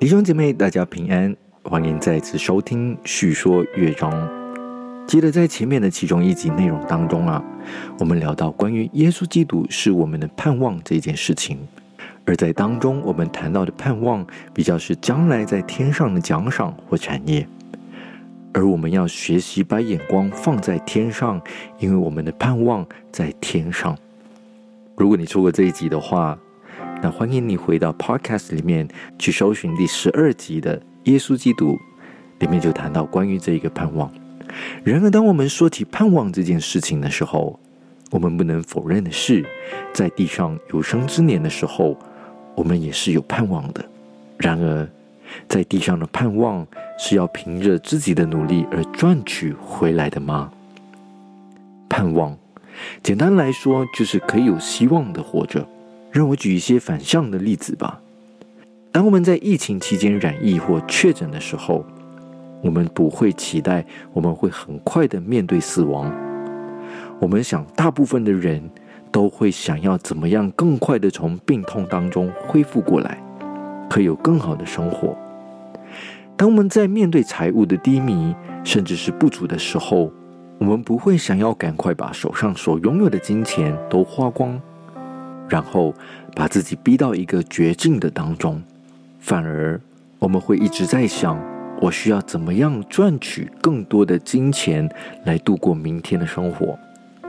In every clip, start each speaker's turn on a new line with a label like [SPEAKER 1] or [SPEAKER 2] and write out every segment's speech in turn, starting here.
[SPEAKER 1] 弟兄姐妹，大家平安，欢迎再次收听《叙说乐章》。记得在前面的其中一集内容当中啊，我们聊到关于耶稣基督是我们的盼望这件事情，而在当中我们谈到的盼望，比较是将来在天上的奖赏或产业，而我们要学习把眼光放在天上，因为我们的盼望在天上。如果你错过这一集的话，那欢迎你回到 Podcast 里面去搜寻第十二集的耶稣基督，里面就谈到关于这一个盼望。然而，当我们说起盼望这件事情的时候，我们不能否认的是，在地上有生之年的时候，我们也是有盼望的。然而，在地上的盼望是要凭着自己的努力而赚取回来的吗？盼望，简单来说，就是可以有希望的活着。让我举一些反向的例子吧。当我们在疫情期间染疫或确诊的时候，我们不会期待我们会很快的面对死亡。我们想，大部分的人都会想要怎么样更快的从病痛当中恢复过来，可以有更好的生活。当我们在面对财务的低迷，甚至是不足的时候，我们不会想要赶快把手上所拥有的金钱都花光，然后把自己逼到一个绝境的当中。反而，我们会一直在想。我需要怎么样赚取更多的金钱来度过明天的生活？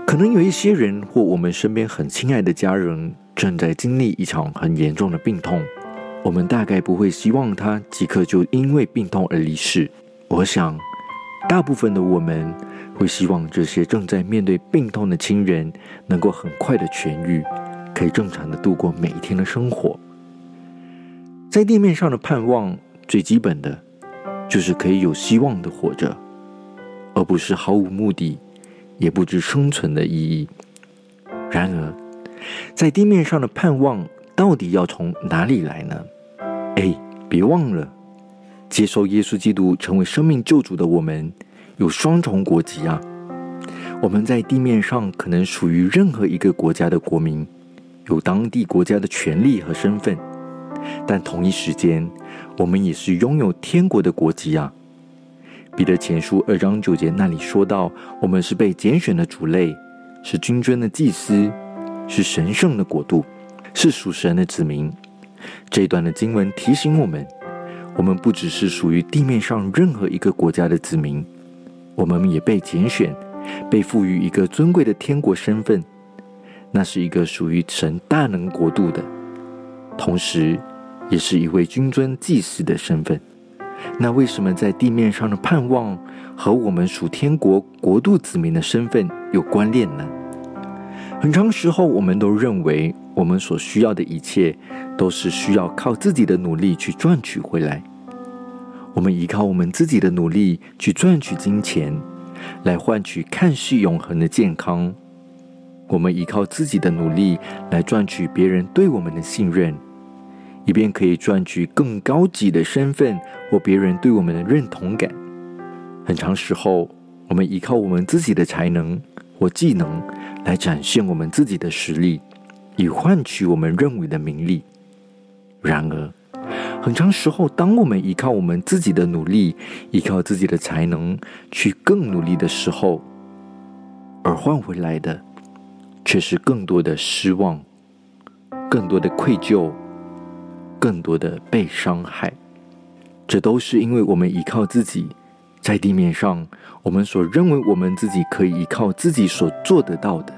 [SPEAKER 1] 可能有一些人或我们身边很亲爱的家人正在经历一场很严重的病痛，我们大概不会希望他即刻就因为病痛而离世。我想，大部分的我们会希望这些正在面对病痛的亲人能够很快的痊愈，可以正常的度过每一天的生活。在地面上的盼望，最基本的。就是可以有希望的活着，而不是毫无目的，也不知生存的意义。然而，在地面上的盼望到底要从哪里来呢？哎，别忘了，接受耶稣基督成为生命救主的我们，有双重国籍啊！我们在地面上可能属于任何一个国家的国民，有当地国家的权利和身份。但同一时间，我们也是拥有天国的国籍啊！彼得前书二章九节那里说到，我们是被拣选的族类，是君尊的祭司，是神圣的国度，是属神的子民。这一段的经文提醒我们，我们不只是属于地面上任何一个国家的子民，我们也被拣选，被赋予一个尊贵的天国身份，那是一个属于神大能国度的。同时，也是一位君尊祭司的身份。那为什么在地面上的盼望和我们属天国国度子民的身份有关联呢？很长时候，我们都认为我们所需要的一切都是需要靠自己的努力去赚取回来。我们依靠我们自己的努力去赚取金钱，来换取看似永恒的健康。我们依靠自己的努力来赚取别人对我们的信任。以便可以赚取更高级的身份或别人对我们的认同感。很长时候，我们依靠我们自己的才能或技能来展现我们自己的实力，以换取我们认为的名利。然而，很长时候，当我们依靠我们自己的努力、依靠自己的才能去更努力的时候，而换回来的却是更多的失望、更多的愧疚。更多的被伤害，这都是因为我们依靠自己，在地面上，我们所认为我们自己可以依靠自己所做得到的。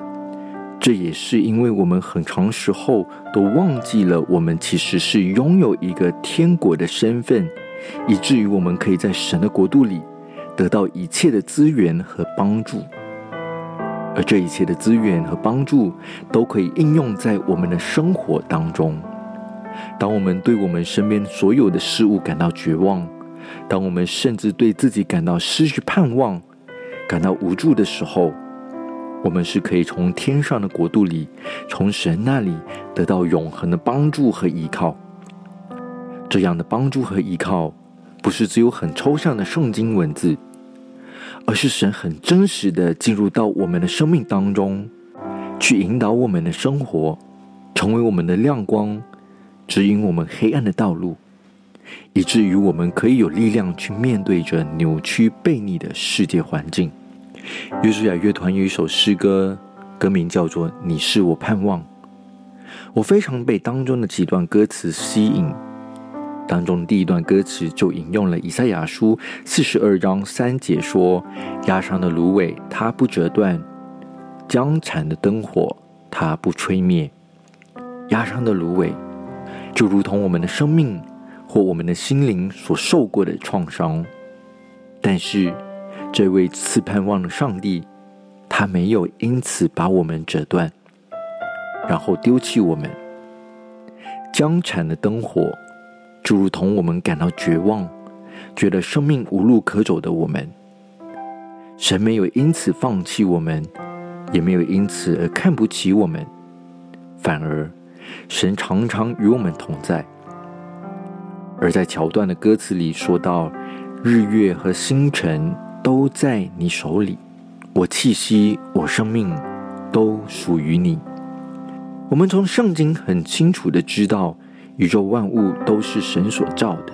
[SPEAKER 1] 这也是因为我们很长时候都忘记了，我们其实是拥有一个天国的身份，以至于我们可以在神的国度里得到一切的资源和帮助，而这一切的资源和帮助都可以应用在我们的生活当中。当我们对我们身边所有的事物感到绝望，当我们甚至对自己感到失去盼望、感到无助的时候，我们是可以从天上的国度里，从神那里得到永恒的帮助和依靠。这样的帮助和依靠，不是只有很抽象的圣经文字，而是神很真实的进入到我们的生命当中，去引导我们的生活，成为我们的亮光。指引我们黑暗的道路，以至于我们可以有力量去面对着扭曲背逆的世界环境。约书亚乐团有一首诗歌，歌名叫做《你是我盼望》。我非常被当中的几段歌词吸引。当中的第一段歌词就引用了以赛亚书四十二章三节说：“压伤的芦苇它不折断，将残的灯火它不吹灭。”压伤的芦苇就如同我们的生命或我们的心灵所受过的创伤，但是这位赐盼望的上帝，他没有因此把我们折断，然后丢弃我们。将残的灯火。就如同我们感到绝望，觉得生命无路可走的我们，神没有因此放弃我们，也没有因此而看不起我们，反而神常常与我们同在。而在桥段的歌词里说到：“日月和星辰都在你手里，我气息，我生命都属于你。”我们从圣经很清楚的知道。宇宙万物都是神所造的，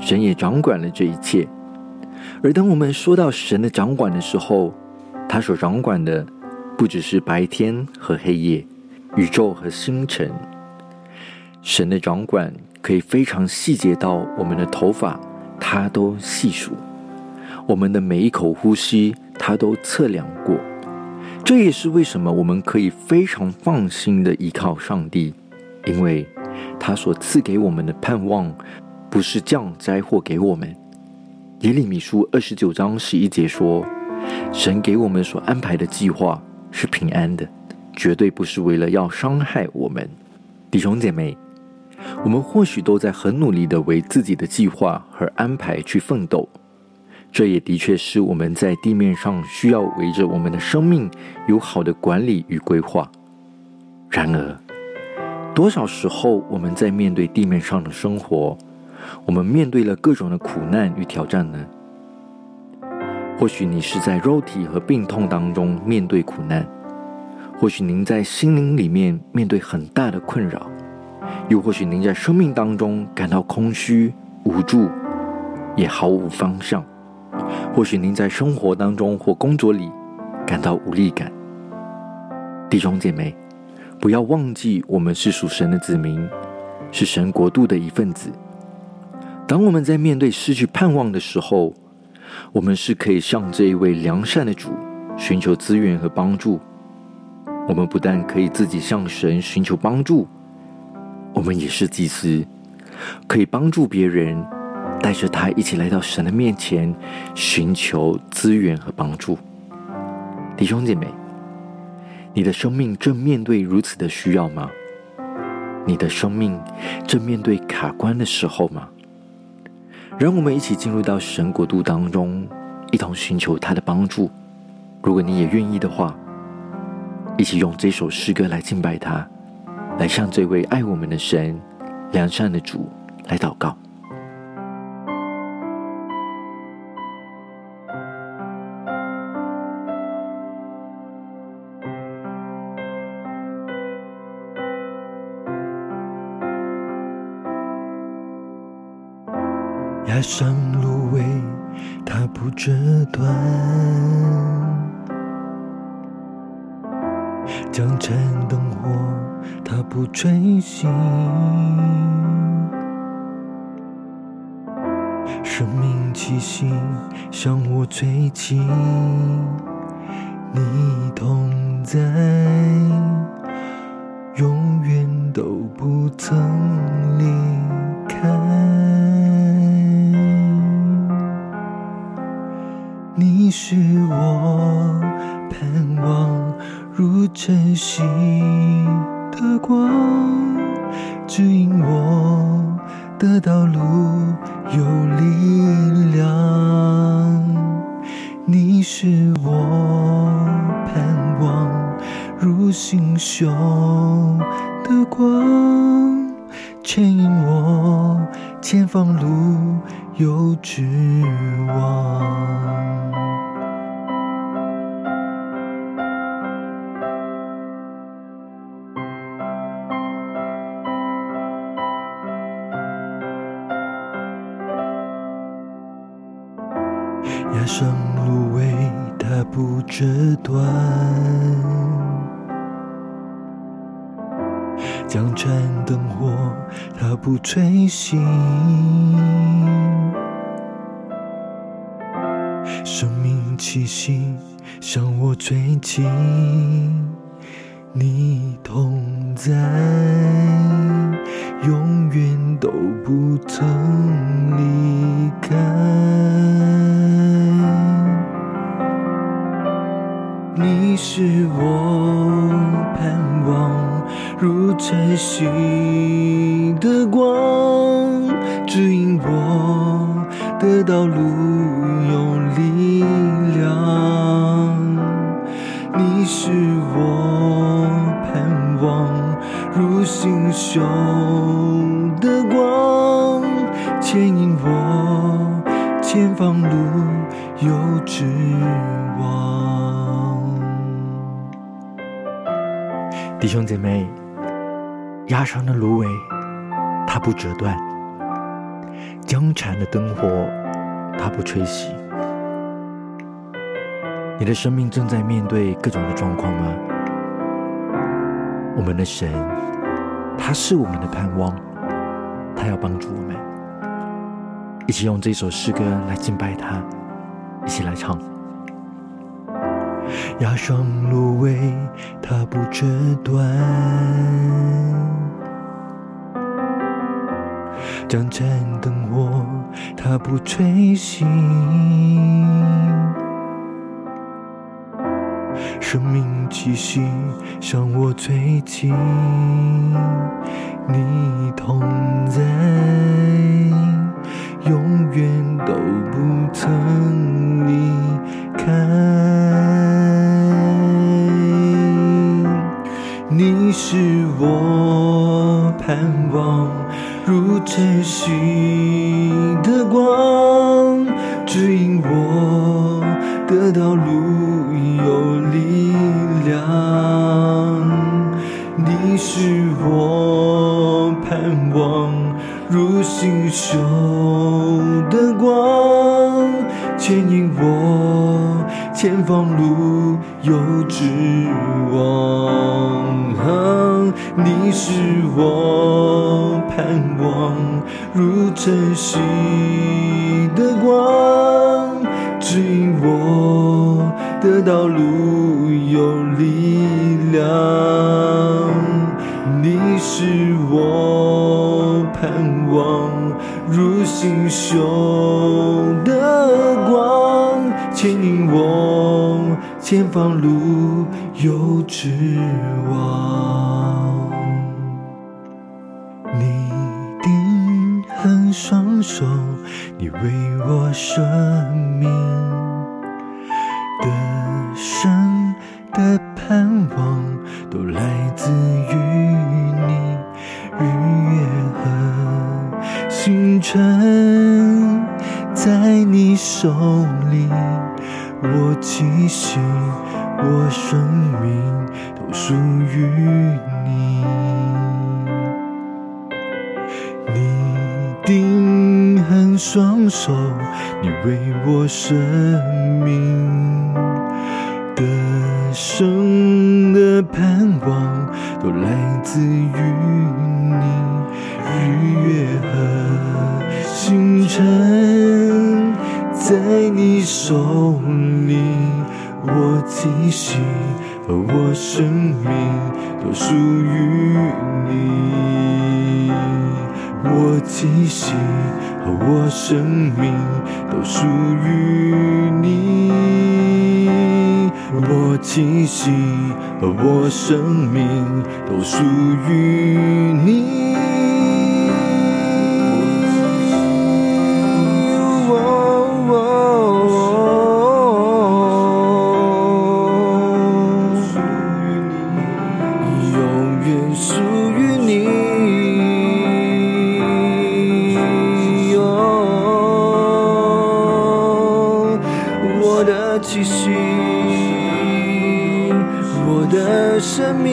[SPEAKER 1] 神也掌管了这一切。而当我们说到神的掌管的时候，他所掌管的不只是白天和黑夜、宇宙和星辰。神的掌管可以非常细节到我们的头发，他都细数；我们的每一口呼吸，他都测量过。这也是为什么我们可以非常放心的依靠上帝，因为。他所赐给我们的盼望，不是降灾祸给我们。耶利米书二十九章十一节说：“神给我们所安排的计划是平安的，绝对不是为了要伤害我们。”弟兄姐妹，我们或许都在很努力的为自己的计划和安排去奋斗，这也的确是我们在地面上需要围着我们的生命有好的管理与规划。然而，多少时候，我们在面对地面上的生活，我们面对了各种的苦难与挑战呢？或许你是在肉体和病痛当中面对苦难，或许您在心灵里面面对很大的困扰，又或许您在生命当中感到空虚、无助，也毫无方向。或许您在生活当中或工作里感到无力感。弟兄姐妹。不要忘记，我们是属神的子民，是神国度的一份子。当我们在面对失去盼望的时候，我们是可以向这一位良善的主寻求资源和帮助。我们不但可以自己向神寻求帮助，我们也是祭司，可以帮助别人，带着他一起来到神的面前寻求资源和帮助。弟兄姐妹。你的生命正面对如此的需要吗？你的生命正面对卡关的时候吗？让我们一起进入到神国度当中，一同寻求他的帮助。如果你也愿意的话，一起用这首诗歌来敬拜他，来向这位爱我们的神、良善的主来祷告。
[SPEAKER 2] 压伤芦苇，它不折断；江山灯火，它不吹熄。生命气息向我吹起，你同在，永远都不曾离开。你是我盼望如晨曦的光，指引我的道路有力量。你是我盼望如星宿的光，牵引我前方路有指望。不折断，江船灯火它不吹熄，生命气息向我吹起，你同在，永远都不曾离开。晨曦的光，指引我的道路有力量。你是我盼望如星宿的光，牵引我前方路有指望。
[SPEAKER 1] 弟兄姐妹，压伤的芦苇它不折断，江缠的灯火它不吹熄。你的生命正在面对各种的状况吗？我们的神，他是我们的盼望，他要帮助我们。一起用这首诗歌来敬拜他，一起来唱。
[SPEAKER 2] 压上芦苇它不折断，江盏灯火它不吹熄，生命气息向我吹起，你同在，永远都不曾离开。你是我盼望如晨曦的光，指引我的道路有力量。你是我盼望如星宿的光，牵引我前方路有指望。你是我盼望如晨曦的光，指引我的道路有力量。你是我盼望如星宿的光，牵引我前方路有指望。你为我生命的生的盼望，都来自于你。日月和星辰在你手里，我气息，我生命都属于双手，你为我生命的生的盼望，都来自于你。日月和星辰在你手里，我气息和我生命都属于你。我气息和我生命都属于你，我气息和我生命都属于你。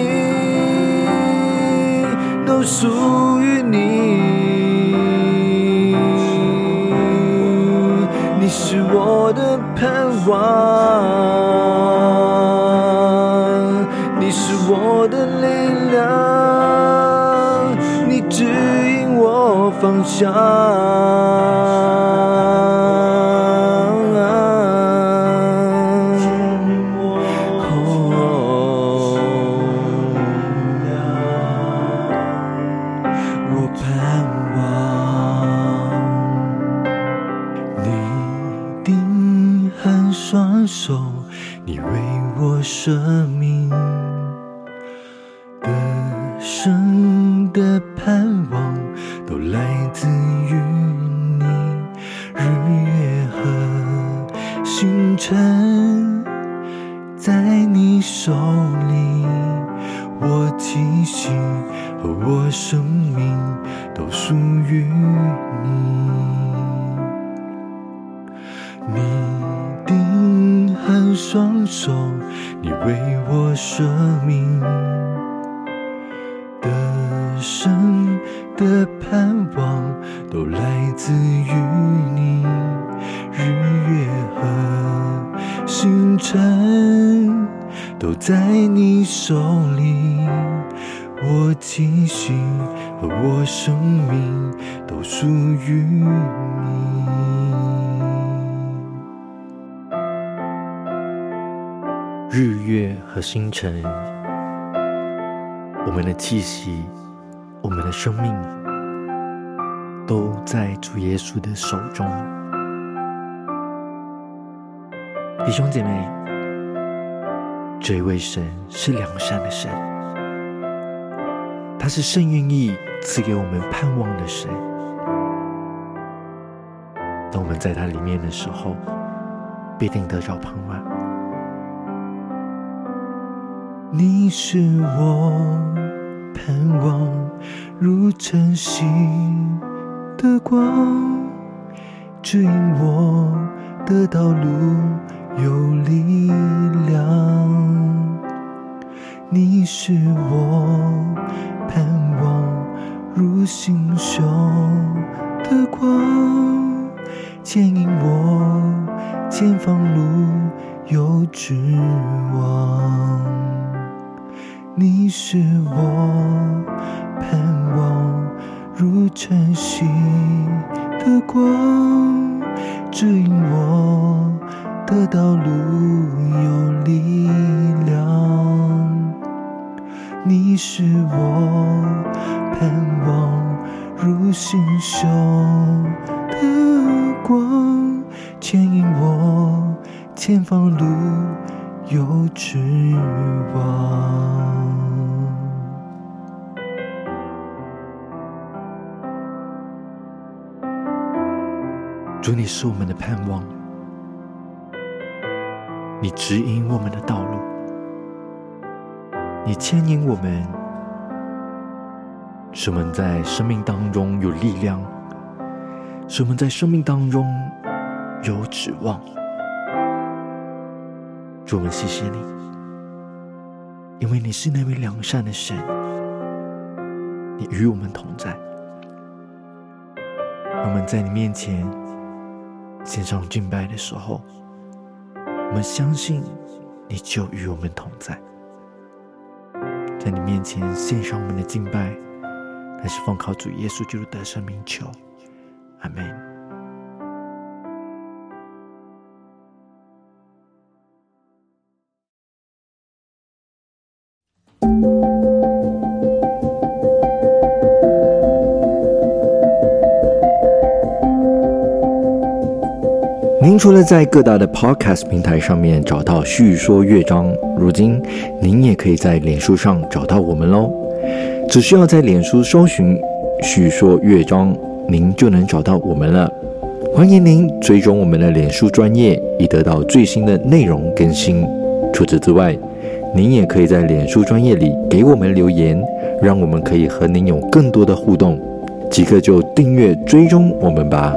[SPEAKER 2] 你都属于你。你是我的盼望，你是我的力量，你指引我方向。手，你为我舍命。生的盼望都来自于你。日月和星辰都在你手里我栖息我生命都属于你
[SPEAKER 1] 日月和星辰。我们的气息我们的生命，都在主耶稣的手中。弟兄姐妹，这位神是良善的神，他是甚愿意赐给我们盼望的神。当我们在他里面的时候，必定得着盼望。
[SPEAKER 2] 你是我盼望如晨曦的光，指引我的道路有力量。你是我盼望如星宿的光，牵引我前方路有指望。你是我盼望如晨曦的光，指引我的道路有力量。你是我盼望如星宿的光，牵引我前方路有指望。
[SPEAKER 1] 主，你是我们的盼望，你指引我们的道路，你牵引我们，使我们在生命当中有力量，使我们在生命当中有指望。主，我们谢谢你，因为你是那位良善的神，你与我们同在，我们在你面前。献上敬拜的时候，我们相信你就与我们同在，在你面前献上我们的敬拜，乃是奉靠主耶稣基督的生命求，阿门。除了在各大的 Podcast 平台上面找到叙说乐章，如今您也可以在脸书上找到我们喽。只需要在脸书搜寻“叙说乐章”，您就能找到我们了。欢迎您追踪我们的脸书专业，以得到最新的内容更新。除此之外，您也可以在脸书专业里给我们留言，让我们可以和您有更多的互动。即刻就订阅追踪我们吧。